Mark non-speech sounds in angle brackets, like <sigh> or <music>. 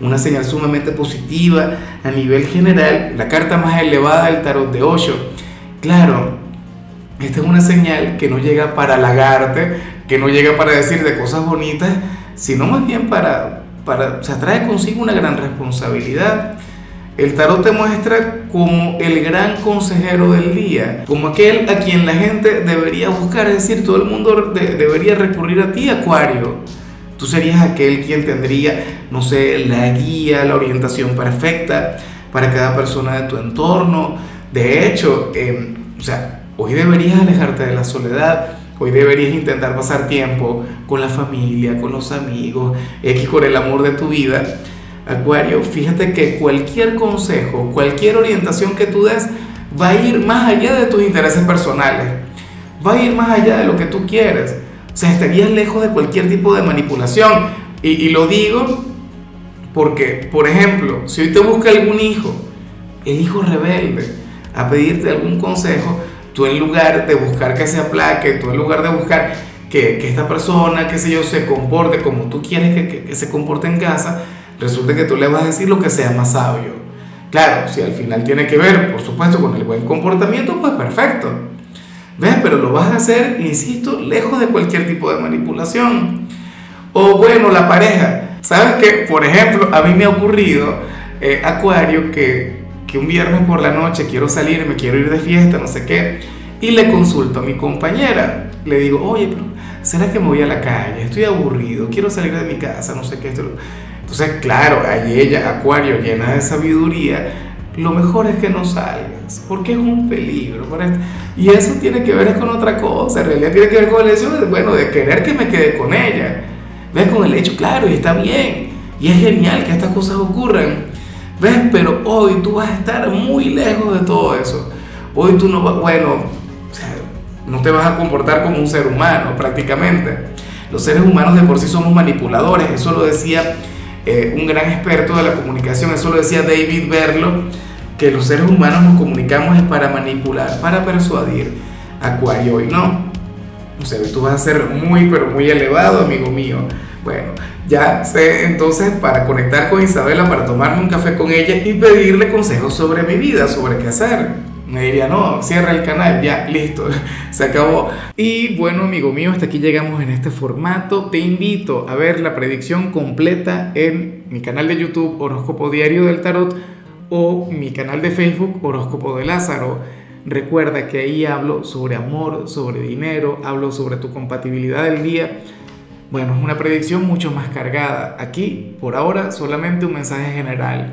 una señal sumamente positiva a nivel general, la carta más elevada del tarot de Osho. Claro, esta es una señal que no llega para halagarte, que no llega para decirte cosas bonitas, sino más bien para, para, se trae consigo una gran responsabilidad. El tarot te muestra como el gran consejero del día, como aquel a quien la gente debería buscar, es decir, todo el mundo debería recurrir a ti, Acuario. Tú serías aquel quien tendría, no sé, la guía, la orientación perfecta para cada persona de tu entorno. De hecho, em, o sea, hoy deberías alejarte de la soledad, hoy deberías intentar pasar tiempo con la familia, con los amigos, X con el amor de tu vida. Acuario, fíjate que cualquier consejo, cualquier orientación que tú des va a ir más allá de tus intereses personales, va a ir más allá de lo que tú quieres. Sea, estarías lejos de cualquier tipo de manipulación. Y, lo digo porque, por ejemplo, si hoy te busca algún hijo, el hijo rebelde, a pedirte algún consejo, tú en lugar de buscar que se aplaque, tú en lugar de buscar que, que esta persona, qué sé yo, se comporte como tú quieres que, que, se comporte en casa, resulta que tú le vas a decir lo que sea más sabio. Claro, si al final tiene que ver, por supuesto, con el buen comportamiento, pues perfecto. ¿Ves? Pero lo vas a hacer, insisto, lejos de cualquier tipo de manipulación. O bueno, la pareja. ¿Sabes que Por ejemplo, a mí me ha ocurrido, eh, Acuario, que, que un viernes por la noche quiero salir, me quiero ir de fiesta, no sé qué, y le consulto a mi compañera. Le digo, oye, pero ¿será que me voy a la calle? Estoy aburrido, quiero salir de mi casa, no sé qué. Entonces, claro, ahí ella, Acuario, llena de sabiduría, lo mejor es que no salgas, porque es un peligro. Y eso tiene que ver con otra cosa, en realidad tiene que ver con el hecho de, bueno, de querer que me quede con ella. ¿Ves? Con el hecho, claro, y está bien, y es genial que estas cosas ocurran. ¿Ves? Pero hoy tú vas a estar muy lejos de todo eso. Hoy tú no vas, bueno, no te vas a comportar como un ser humano prácticamente. Los seres humanos de por sí somos manipuladores, eso lo decía eh, un gran experto de la comunicación, eso lo decía David Berlo que los seres humanos nos comunicamos es para manipular, para persuadir. Acuario hoy no. O sea, tú vas a ser muy, pero muy elevado, amigo mío. Bueno, ya sé entonces para conectar con Isabela, para tomarme un café con ella y pedirle consejos sobre mi vida, sobre qué hacer. Me diría, no, cierra el canal, ya, listo, <laughs> se acabó. Y bueno, amigo mío, hasta aquí llegamos en este formato. Te invito a ver la predicción completa en mi canal de YouTube Horóscopo Diario del Tarot o mi canal de Facebook Horóscopo de Lázaro. Recuerda que ahí hablo sobre amor, sobre dinero, hablo sobre tu compatibilidad del día. Bueno, es una predicción mucho más cargada. Aquí, por ahora, solamente un mensaje general.